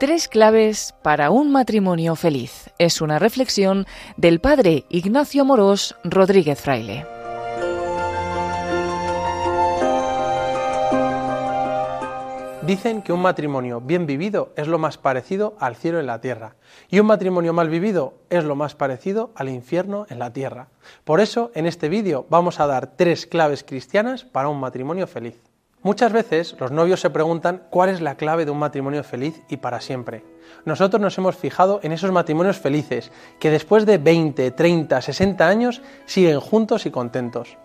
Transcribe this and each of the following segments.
Tres claves para un matrimonio feliz. Es una reflexión del padre Ignacio Morós Rodríguez Fraile. Dicen que un matrimonio bien vivido es lo más parecido al cielo en la tierra y un matrimonio mal vivido es lo más parecido al infierno en la tierra. Por eso, en este vídeo vamos a dar tres claves cristianas para un matrimonio feliz. Muchas veces los novios se preguntan cuál es la clave de un matrimonio feliz y para siempre. Nosotros nos hemos fijado en esos matrimonios felices que después de 20, 30, 60 años siguen juntos y contentos.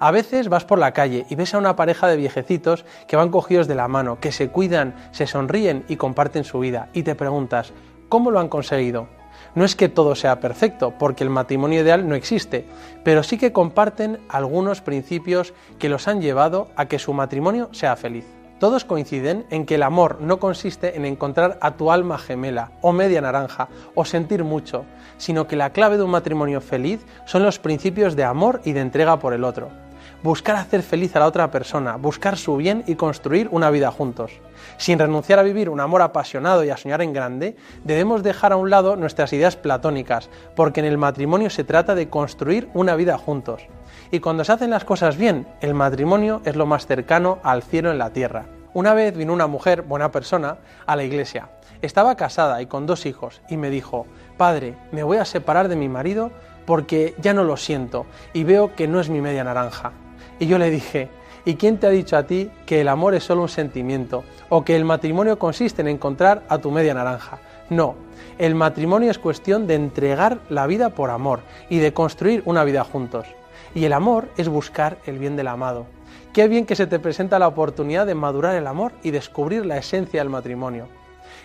A veces vas por la calle y ves a una pareja de viejecitos que van cogidos de la mano, que se cuidan, se sonríen y comparten su vida y te preguntas, ¿cómo lo han conseguido? No es que todo sea perfecto, porque el matrimonio ideal no existe, pero sí que comparten algunos principios que los han llevado a que su matrimonio sea feliz. Todos coinciden en que el amor no consiste en encontrar a tu alma gemela o media naranja o sentir mucho, sino que la clave de un matrimonio feliz son los principios de amor y de entrega por el otro buscar hacer feliz a la otra persona, buscar su bien y construir una vida juntos. Sin renunciar a vivir un amor apasionado y a soñar en grande, debemos dejar a un lado nuestras ideas platónicas, porque en el matrimonio se trata de construir una vida juntos. Y cuando se hacen las cosas bien, el matrimonio es lo más cercano al cielo en la tierra. Una vez vino una mujer, buena persona, a la iglesia. Estaba casada y con dos hijos y me dijo, Padre, me voy a separar de mi marido porque ya no lo siento y veo que no es mi media naranja. Y yo le dije, ¿y quién te ha dicho a ti que el amor es solo un sentimiento o que el matrimonio consiste en encontrar a tu media naranja? No, el matrimonio es cuestión de entregar la vida por amor y de construir una vida juntos. Y el amor es buscar el bien del amado. Qué bien que se te presenta la oportunidad de madurar el amor y descubrir la esencia del matrimonio.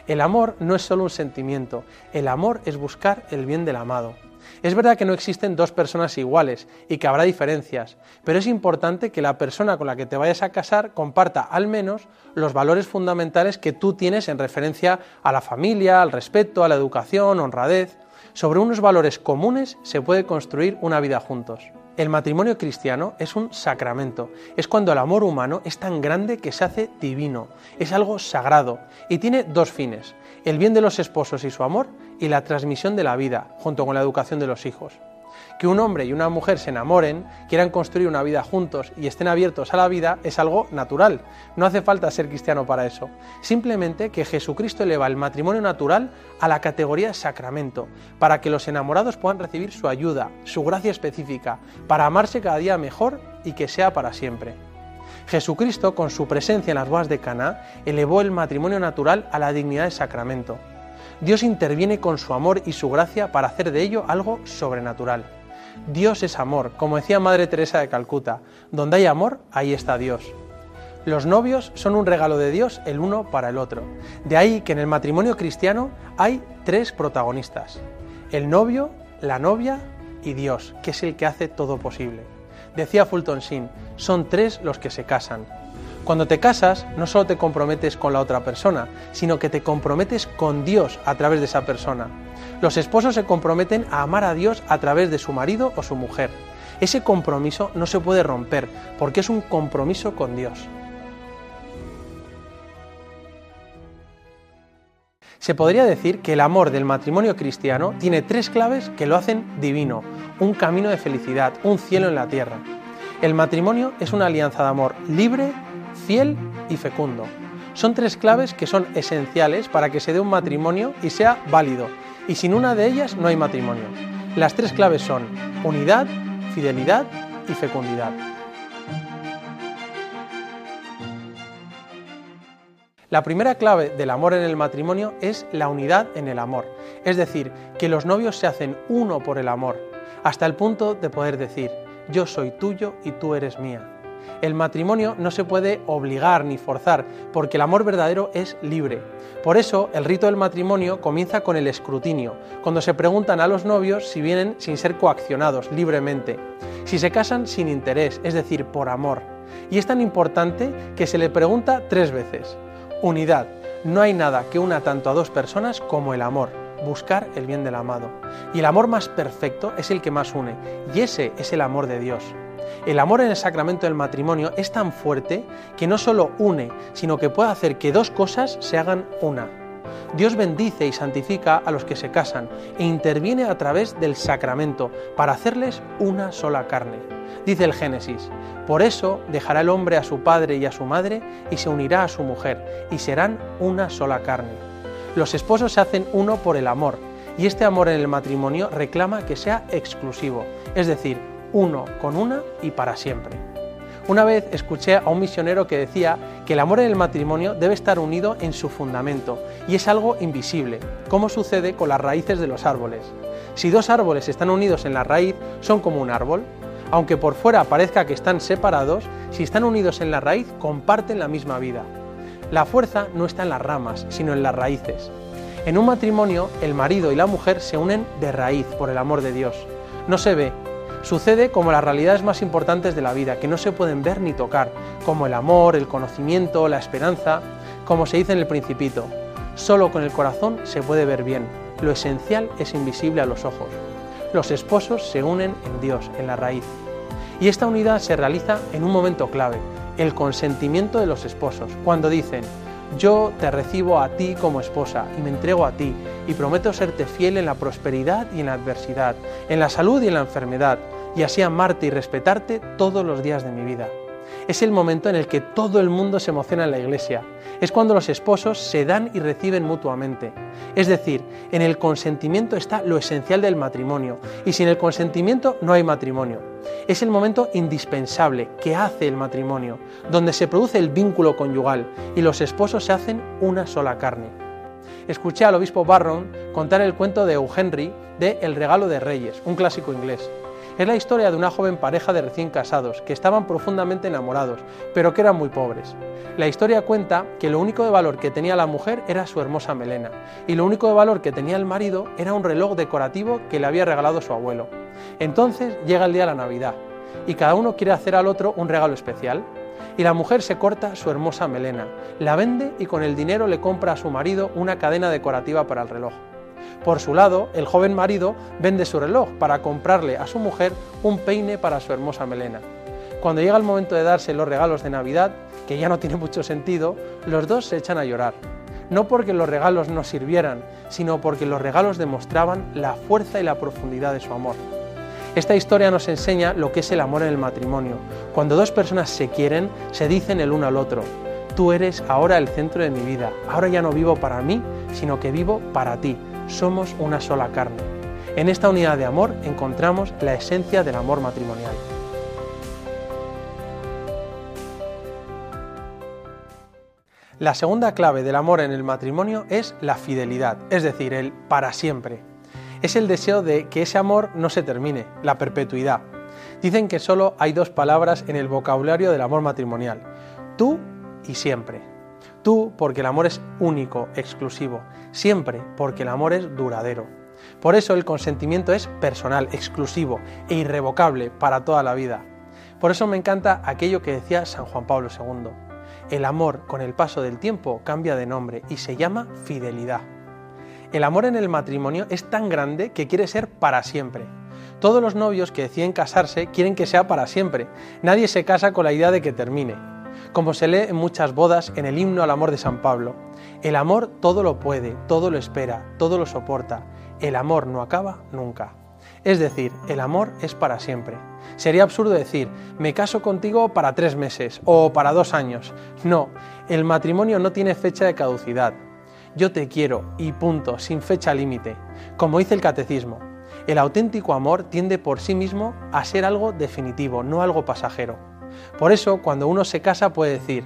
El amor no es solo un sentimiento, el amor es buscar el bien del amado. Es verdad que no existen dos personas iguales y que habrá diferencias, pero es importante que la persona con la que te vayas a casar comparta al menos los valores fundamentales que tú tienes en referencia a la familia, al respeto, a la educación, honradez. Sobre unos valores comunes se puede construir una vida juntos. El matrimonio cristiano es un sacramento, es cuando el amor humano es tan grande que se hace divino, es algo sagrado y tiene dos fines, el bien de los esposos y su amor y la transmisión de la vida, junto con la educación de los hijos. Que un hombre y una mujer se enamoren, quieran construir una vida juntos y estén abiertos a la vida es algo natural. No hace falta ser cristiano para eso. Simplemente que Jesucristo eleva el matrimonio natural a la categoría de sacramento, para que los enamorados puedan recibir su ayuda, su gracia específica, para amarse cada día mejor y que sea para siempre. Jesucristo, con su presencia en las bodas de Caná, elevó el matrimonio natural a la dignidad de sacramento. Dios interviene con su amor y su gracia para hacer de ello algo sobrenatural. Dios es amor, como decía Madre Teresa de Calcuta, donde hay amor, ahí está Dios. Los novios son un regalo de Dios el uno para el otro. De ahí que en el matrimonio cristiano hay tres protagonistas. El novio, la novia y Dios, que es el que hace todo posible. Decía Fulton Sheen, son tres los que se casan. Cuando te casas, no solo te comprometes con la otra persona, sino que te comprometes con Dios a través de esa persona. Los esposos se comprometen a amar a Dios a través de su marido o su mujer. Ese compromiso no se puede romper porque es un compromiso con Dios. Se podría decir que el amor del matrimonio cristiano tiene tres claves que lo hacen divino, un camino de felicidad, un cielo en la tierra. El matrimonio es una alianza de amor libre, fiel y fecundo. Son tres claves que son esenciales para que se dé un matrimonio y sea válido, y sin una de ellas no hay matrimonio. Las tres claves son unidad, fidelidad y fecundidad. La primera clave del amor en el matrimonio es la unidad en el amor, es decir, que los novios se hacen uno por el amor, hasta el punto de poder decir, yo soy tuyo y tú eres mía. El matrimonio no se puede obligar ni forzar, porque el amor verdadero es libre. Por eso, el rito del matrimonio comienza con el escrutinio, cuando se preguntan a los novios si vienen sin ser coaccionados, libremente, si se casan sin interés, es decir, por amor. Y es tan importante que se le pregunta tres veces. Unidad. No hay nada que una tanto a dos personas como el amor, buscar el bien del amado. Y el amor más perfecto es el que más une, y ese es el amor de Dios. El amor en el sacramento del matrimonio es tan fuerte que no solo une, sino que puede hacer que dos cosas se hagan una. Dios bendice y santifica a los que se casan e interviene a través del sacramento para hacerles una sola carne. Dice el Génesis, por eso dejará el hombre a su padre y a su madre y se unirá a su mujer y serán una sola carne. Los esposos se hacen uno por el amor y este amor en el matrimonio reclama que sea exclusivo, es decir, uno con una y para siempre. Una vez escuché a un misionero que decía que el amor en el matrimonio debe estar unido en su fundamento y es algo invisible, como sucede con las raíces de los árboles. Si dos árboles están unidos en la raíz, son como un árbol. Aunque por fuera parezca que están separados, si están unidos en la raíz, comparten la misma vida. La fuerza no está en las ramas, sino en las raíces. En un matrimonio, el marido y la mujer se unen de raíz por el amor de Dios. No se ve, Sucede como las realidades más importantes de la vida, que no se pueden ver ni tocar, como el amor, el conocimiento, la esperanza, como se dice en el principito. Solo con el corazón se puede ver bien, lo esencial es invisible a los ojos. Los esposos se unen en Dios, en la raíz. Y esta unidad se realiza en un momento clave, el consentimiento de los esposos, cuando dicen, yo te recibo a ti como esposa y me entrego a ti y prometo serte fiel en la prosperidad y en la adversidad, en la salud y en la enfermedad, y así amarte y respetarte todos los días de mi vida. Es el momento en el que todo el mundo se emociona en la iglesia. Es cuando los esposos se dan y reciben mutuamente. Es decir, en el consentimiento está lo esencial del matrimonio y sin el consentimiento no hay matrimonio. Es el momento indispensable que hace el matrimonio, donde se produce el vínculo conyugal y los esposos se hacen una sola carne. Escuché al obispo Barron contar el cuento de Euhenry de El regalo de Reyes, un clásico inglés. Es la historia de una joven pareja de recién casados que estaban profundamente enamorados, pero que eran muy pobres. La historia cuenta que lo único de valor que tenía la mujer era su hermosa melena, y lo único de valor que tenía el marido era un reloj decorativo que le había regalado su abuelo. Entonces llega el día de la Navidad, y cada uno quiere hacer al otro un regalo especial. Y la mujer se corta su hermosa melena, la vende y con el dinero le compra a su marido una cadena decorativa para el reloj. Por su lado, el joven marido vende su reloj para comprarle a su mujer un peine para su hermosa melena. Cuando llega el momento de darse los regalos de Navidad, que ya no tiene mucho sentido, los dos se echan a llorar. No porque los regalos no sirvieran, sino porque los regalos demostraban la fuerza y la profundidad de su amor. Esta historia nos enseña lo que es el amor en el matrimonio. Cuando dos personas se quieren, se dicen el uno al otro, tú eres ahora el centro de mi vida, ahora ya no vivo para mí, sino que vivo para ti somos una sola carne. En esta unidad de amor encontramos la esencia del amor matrimonial. La segunda clave del amor en el matrimonio es la fidelidad, es decir, el para siempre. Es el deseo de que ese amor no se termine, la perpetuidad. Dicen que solo hay dos palabras en el vocabulario del amor matrimonial, tú y siempre. Tú porque el amor es único, exclusivo. Siempre porque el amor es duradero. Por eso el consentimiento es personal, exclusivo e irrevocable para toda la vida. Por eso me encanta aquello que decía San Juan Pablo II. El amor con el paso del tiempo cambia de nombre y se llama fidelidad. El amor en el matrimonio es tan grande que quiere ser para siempre. Todos los novios que deciden casarse quieren que sea para siempre. Nadie se casa con la idea de que termine como se lee en muchas bodas en el himno al amor de San Pablo. El amor todo lo puede, todo lo espera, todo lo soporta. El amor no acaba nunca. Es decir, el amor es para siempre. Sería absurdo decir, me caso contigo para tres meses o para dos años. No, el matrimonio no tiene fecha de caducidad. Yo te quiero y punto, sin fecha límite. Como dice el catecismo, el auténtico amor tiende por sí mismo a ser algo definitivo, no algo pasajero. Por eso, cuando uno se casa puede decir,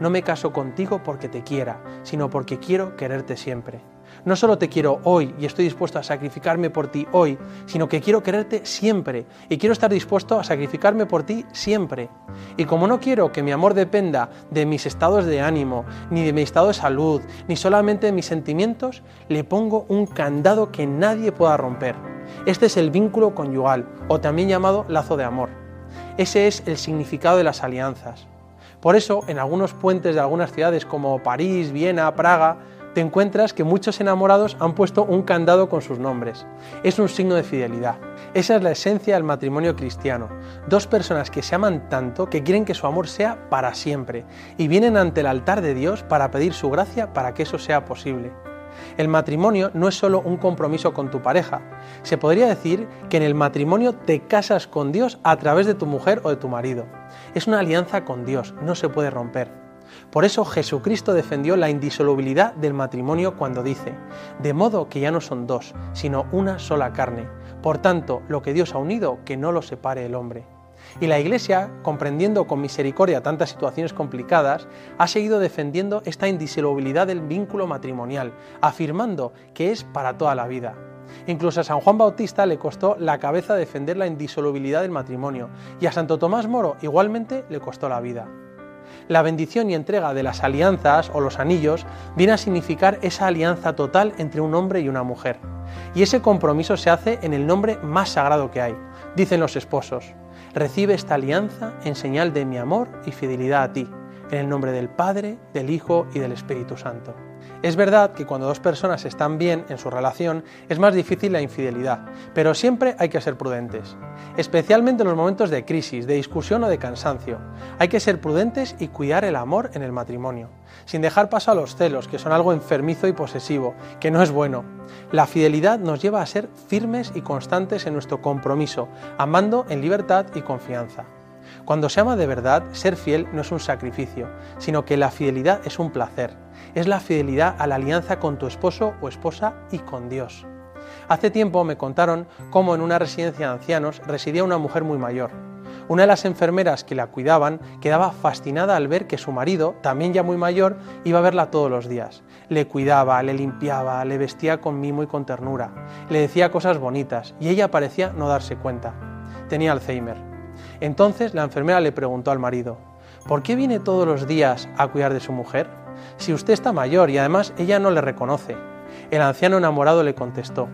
no me caso contigo porque te quiera, sino porque quiero quererte siempre. No solo te quiero hoy y estoy dispuesto a sacrificarme por ti hoy, sino que quiero quererte siempre y quiero estar dispuesto a sacrificarme por ti siempre. Y como no quiero que mi amor dependa de mis estados de ánimo, ni de mi estado de salud, ni solamente de mis sentimientos, le pongo un candado que nadie pueda romper. Este es el vínculo conyugal, o también llamado lazo de amor. Ese es el significado de las alianzas. Por eso, en algunos puentes de algunas ciudades como París, Viena, Praga, te encuentras que muchos enamorados han puesto un candado con sus nombres. Es un signo de fidelidad. Esa es la esencia del matrimonio cristiano. Dos personas que se aman tanto que quieren que su amor sea para siempre y vienen ante el altar de Dios para pedir su gracia para que eso sea posible. El matrimonio no es solo un compromiso con tu pareja. Se podría decir que en el matrimonio te casas con Dios a través de tu mujer o de tu marido. Es una alianza con Dios, no se puede romper. Por eso Jesucristo defendió la indisolubilidad del matrimonio cuando dice, de modo que ya no son dos, sino una sola carne. Por tanto, lo que Dios ha unido, que no lo separe el hombre. Y la Iglesia, comprendiendo con misericordia tantas situaciones complicadas, ha seguido defendiendo esta indisolubilidad del vínculo matrimonial, afirmando que es para toda la vida. Incluso a San Juan Bautista le costó la cabeza defender la indisolubilidad del matrimonio y a Santo Tomás Moro igualmente le costó la vida. La bendición y entrega de las alianzas o los anillos viene a significar esa alianza total entre un hombre y una mujer. Y ese compromiso se hace en el nombre más sagrado que hay, dicen los esposos. Recibe esta alianza en señal de mi amor y fidelidad a ti, en el nombre del Padre, del Hijo y del Espíritu Santo. Es verdad que cuando dos personas están bien en su relación es más difícil la infidelidad, pero siempre hay que ser prudentes, especialmente en los momentos de crisis, de discusión o de cansancio. Hay que ser prudentes y cuidar el amor en el matrimonio, sin dejar paso a los celos, que son algo enfermizo y posesivo, que no es bueno. La fidelidad nos lleva a ser firmes y constantes en nuestro compromiso, amando en libertad y confianza. Cuando se ama de verdad, ser fiel no es un sacrificio, sino que la fidelidad es un placer. Es la fidelidad a la alianza con tu esposo o esposa y con Dios. Hace tiempo me contaron cómo en una residencia de ancianos residía una mujer muy mayor. Una de las enfermeras que la cuidaban quedaba fascinada al ver que su marido, también ya muy mayor, iba a verla todos los días. Le cuidaba, le limpiaba, le vestía con mimo y con ternura, le decía cosas bonitas y ella parecía no darse cuenta. Tenía Alzheimer. Entonces la enfermera le preguntó al marido, ¿por qué viene todos los días a cuidar de su mujer? Si usted está mayor y además ella no le reconoce. El anciano enamorado le contestó,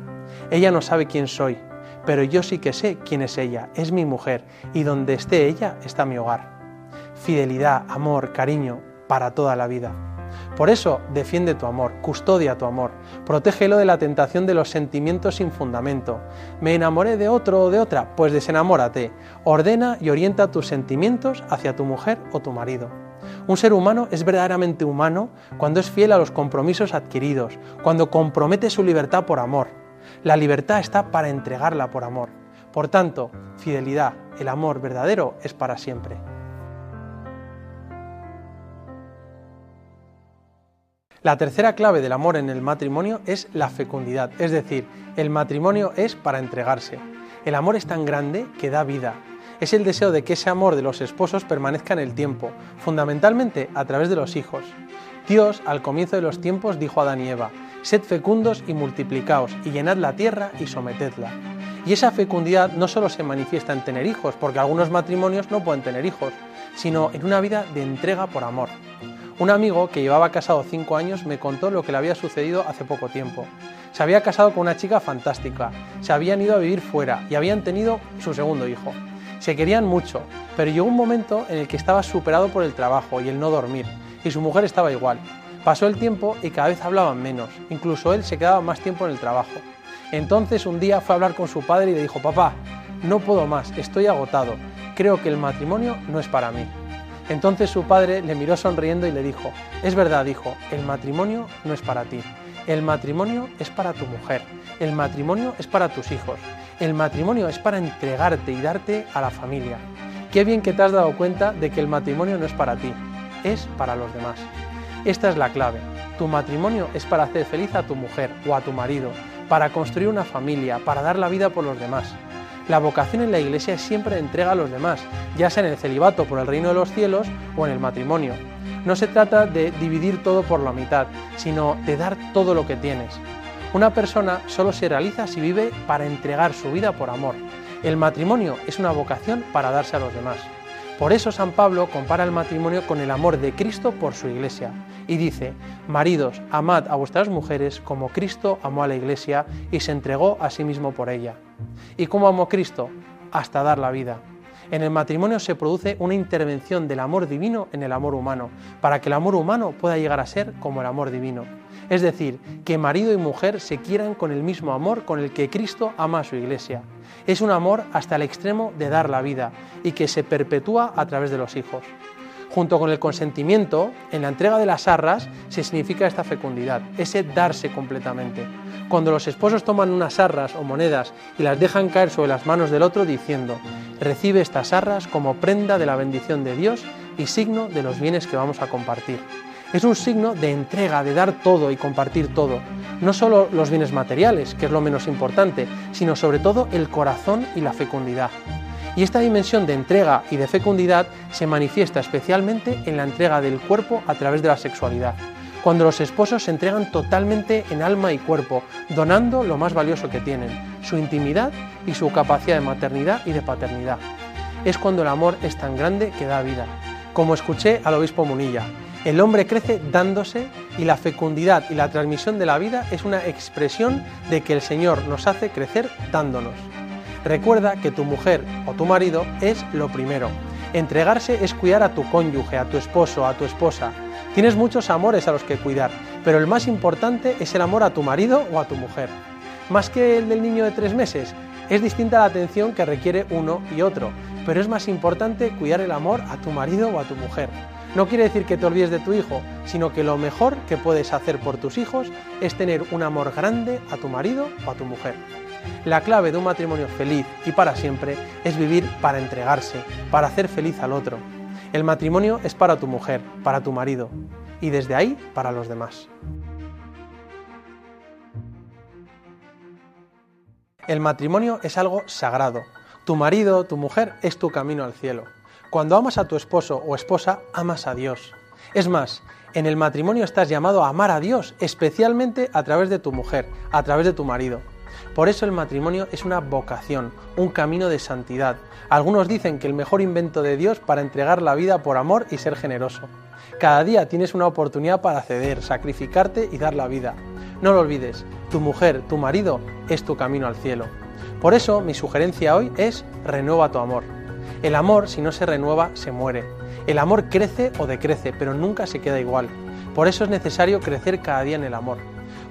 ella no sabe quién soy, pero yo sí que sé quién es ella, es mi mujer, y donde esté ella está mi hogar. Fidelidad, amor, cariño, para toda la vida. Por eso defiende tu amor, custodia tu amor, protégelo de la tentación de los sentimientos sin fundamento. ¿Me enamoré de otro o de otra? Pues desenamórate. Ordena y orienta tus sentimientos hacia tu mujer o tu marido. Un ser humano es verdaderamente humano cuando es fiel a los compromisos adquiridos, cuando compromete su libertad por amor. La libertad está para entregarla por amor. Por tanto, fidelidad, el amor verdadero es para siempre. La tercera clave del amor en el matrimonio es la fecundidad, es decir, el matrimonio es para entregarse. El amor es tan grande que da vida. Es el deseo de que ese amor de los esposos permanezca en el tiempo, fundamentalmente a través de los hijos. Dios, al comienzo de los tiempos, dijo a Adán y Eva, Sed fecundos y multiplicaos, y llenad la tierra y sometedla. Y esa fecundidad no solo se manifiesta en tener hijos, porque algunos matrimonios no pueden tener hijos, sino en una vida de entrega por amor. Un amigo que llevaba casado cinco años me contó lo que le había sucedido hace poco tiempo. Se había casado con una chica fantástica, se habían ido a vivir fuera y habían tenido su segundo hijo. Se querían mucho, pero llegó un momento en el que estaba superado por el trabajo y el no dormir, y su mujer estaba igual. Pasó el tiempo y cada vez hablaban menos, incluso él se quedaba más tiempo en el trabajo. Entonces un día fue a hablar con su padre y le dijo, papá, no puedo más, estoy agotado, creo que el matrimonio no es para mí. Entonces su padre le miró sonriendo y le dijo, es verdad, hijo, el matrimonio no es para ti, el matrimonio es para tu mujer, el matrimonio es para tus hijos, el matrimonio es para entregarte y darte a la familia. Qué bien que te has dado cuenta de que el matrimonio no es para ti, es para los demás. Esta es la clave. Tu matrimonio es para hacer feliz a tu mujer o a tu marido, para construir una familia, para dar la vida por los demás. La vocación en la iglesia siempre entrega a los demás, ya sea en el celibato por el reino de los cielos o en el matrimonio. No se trata de dividir todo por la mitad, sino de dar todo lo que tienes. Una persona solo se realiza si vive para entregar su vida por amor. El matrimonio es una vocación para darse a los demás. Por eso San Pablo compara el matrimonio con el amor de Cristo por su iglesia y dice, Maridos, amad a vuestras mujeres como Cristo amó a la iglesia y se entregó a sí mismo por ella. ¿Y cómo amó Cristo? Hasta dar la vida. En el matrimonio se produce una intervención del amor divino en el amor humano, para que el amor humano pueda llegar a ser como el amor divino. Es decir, que marido y mujer se quieran con el mismo amor con el que Cristo ama a su iglesia. Es un amor hasta el extremo de dar la vida y que se perpetúa a través de los hijos. Junto con el consentimiento, en la entrega de las arras se significa esta fecundidad, ese darse completamente. Cuando los esposos toman unas arras o monedas y las dejan caer sobre las manos del otro diciendo, recibe estas arras como prenda de la bendición de Dios y signo de los bienes que vamos a compartir. Es un signo de entrega, de dar todo y compartir todo. No solo los bienes materiales, que es lo menos importante, sino sobre todo el corazón y la fecundidad. Y esta dimensión de entrega y de fecundidad se manifiesta especialmente en la entrega del cuerpo a través de la sexualidad, cuando los esposos se entregan totalmente en alma y cuerpo, donando lo más valioso que tienen, su intimidad y su capacidad de maternidad y de paternidad. Es cuando el amor es tan grande que da vida. Como escuché al obispo Munilla, el hombre crece dándose y la fecundidad y la transmisión de la vida es una expresión de que el Señor nos hace crecer dándonos. Recuerda que tu mujer o tu marido es lo primero. Entregarse es cuidar a tu cónyuge, a tu esposo, a tu esposa. Tienes muchos amores a los que cuidar, pero el más importante es el amor a tu marido o a tu mujer. Más que el del niño de tres meses, es distinta la atención que requiere uno y otro, pero es más importante cuidar el amor a tu marido o a tu mujer. No quiere decir que te olvides de tu hijo, sino que lo mejor que puedes hacer por tus hijos es tener un amor grande a tu marido o a tu mujer. La clave de un matrimonio feliz y para siempre es vivir para entregarse, para hacer feliz al otro. El matrimonio es para tu mujer, para tu marido y desde ahí para los demás. El matrimonio es algo sagrado. Tu marido, tu mujer es tu camino al cielo. Cuando amas a tu esposo o esposa, amas a Dios. Es más, en el matrimonio estás llamado a amar a Dios, especialmente a través de tu mujer, a través de tu marido. Por eso el matrimonio es una vocación, un camino de santidad. Algunos dicen que el mejor invento de Dios para entregar la vida por amor y ser generoso. Cada día tienes una oportunidad para ceder, sacrificarte y dar la vida. No lo olvides, tu mujer, tu marido, es tu camino al cielo. Por eso mi sugerencia hoy es renueva tu amor. El amor, si no se renueva, se muere. El amor crece o decrece, pero nunca se queda igual. Por eso es necesario crecer cada día en el amor.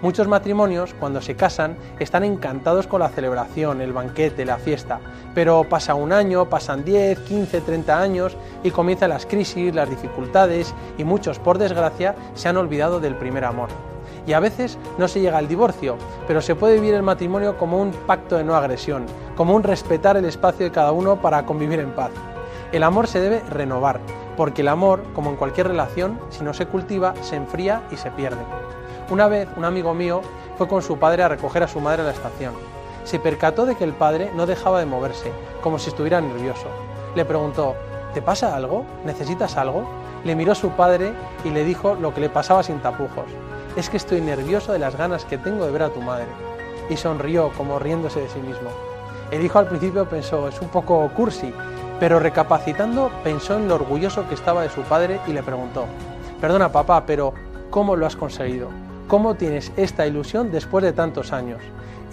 Muchos matrimonios, cuando se casan, están encantados con la celebración, el banquete, la fiesta, pero pasa un año, pasan 10, 15, 30 años y comienzan las crisis, las dificultades y muchos, por desgracia, se han olvidado del primer amor. Y a veces no se llega al divorcio, pero se puede vivir el matrimonio como un pacto de no agresión, como un respetar el espacio de cada uno para convivir en paz. El amor se debe renovar, porque el amor, como en cualquier relación, si no se cultiva, se enfría y se pierde. Una vez un amigo mío fue con su padre a recoger a su madre a la estación. Se percató de que el padre no dejaba de moverse, como si estuviera nervioso. Le preguntó, ¿te pasa algo? ¿Necesitas algo? Le miró su padre y le dijo lo que le pasaba sin tapujos. Es que estoy nervioso de las ganas que tengo de ver a tu madre. Y sonrió como riéndose de sí mismo. El hijo al principio pensó, es un poco cursi, pero recapacitando pensó en lo orgulloso que estaba de su padre y le preguntó, perdona papá, pero ¿cómo lo has conseguido? ¿Cómo tienes esta ilusión después de tantos años?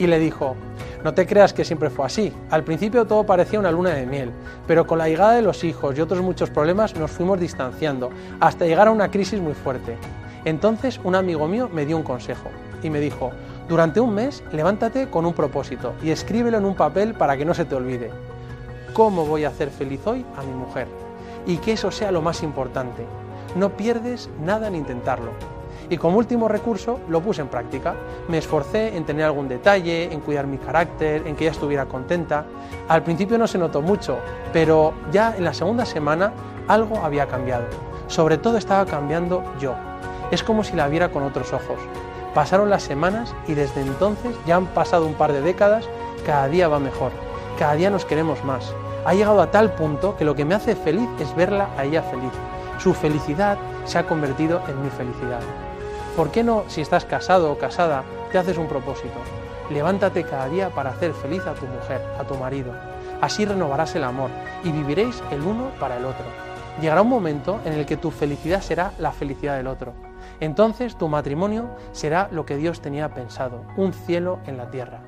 Y le dijo, no te creas que siempre fue así. Al principio todo parecía una luna de miel, pero con la llegada de los hijos y otros muchos problemas nos fuimos distanciando, hasta llegar a una crisis muy fuerte. Entonces un amigo mío me dio un consejo y me dijo, durante un mes levántate con un propósito y escríbelo en un papel para que no se te olvide. ¿Cómo voy a hacer feliz hoy a mi mujer? Y que eso sea lo más importante. No pierdes nada en intentarlo y como último recurso lo puse en práctica. Me esforcé en tener algún detalle, en cuidar mi carácter, en que ella estuviera contenta. Al principio no se notó mucho, pero ya en la segunda semana algo había cambiado. Sobre todo estaba cambiando yo. Es como si la viera con otros ojos. Pasaron las semanas y desde entonces ya han pasado un par de décadas, cada día va mejor, cada día nos queremos más. Ha llegado a tal punto que lo que me hace feliz es verla a ella feliz. Su felicidad se ha convertido en mi felicidad. ¿Por qué no, si estás casado o casada, te haces un propósito? Levántate cada día para hacer feliz a tu mujer, a tu marido. Así renovarás el amor y viviréis el uno para el otro. Llegará un momento en el que tu felicidad será la felicidad del otro. Entonces tu matrimonio será lo que Dios tenía pensado, un cielo en la tierra.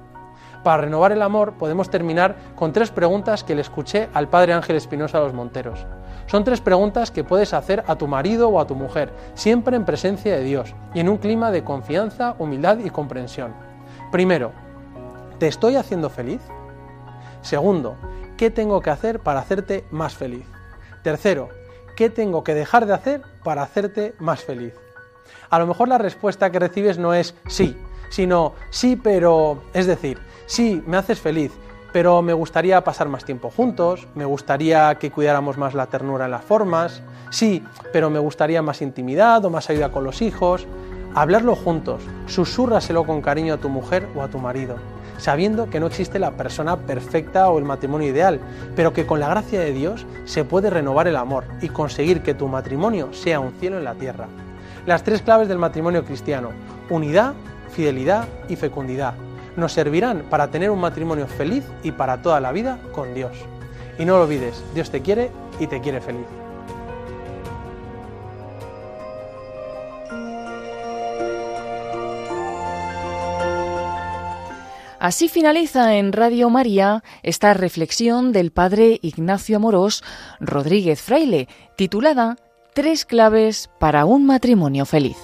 Para renovar el amor podemos terminar con tres preguntas que le escuché al padre Ángel Espinosa de los Monteros. Son tres preguntas que puedes hacer a tu marido o a tu mujer, siempre en presencia de Dios y en un clima de confianza, humildad y comprensión. Primero, ¿te estoy haciendo feliz? Segundo, ¿qué tengo que hacer para hacerte más feliz? Tercero, ¿qué tengo que dejar de hacer para hacerte más feliz? A lo mejor la respuesta que recibes no es sí, sino sí, pero, es decir, sí, me haces feliz, pero me gustaría pasar más tiempo juntos, me gustaría que cuidáramos más la ternura en las formas, sí, pero me gustaría más intimidad o más ayuda con los hijos. Hablarlo juntos, susúrraselo con cariño a tu mujer o a tu marido, sabiendo que no existe la persona perfecta o el matrimonio ideal, pero que con la gracia de Dios se puede renovar el amor y conseguir que tu matrimonio sea un cielo en la tierra. Las tres claves del matrimonio cristiano, unidad, fidelidad y fecundidad, nos servirán para tener un matrimonio feliz y para toda la vida con Dios. Y no lo olvides, Dios te quiere y te quiere feliz. Así finaliza en Radio María esta reflexión del padre Ignacio Amorós Rodríguez Fraile, titulada Tres claves para un matrimonio feliz.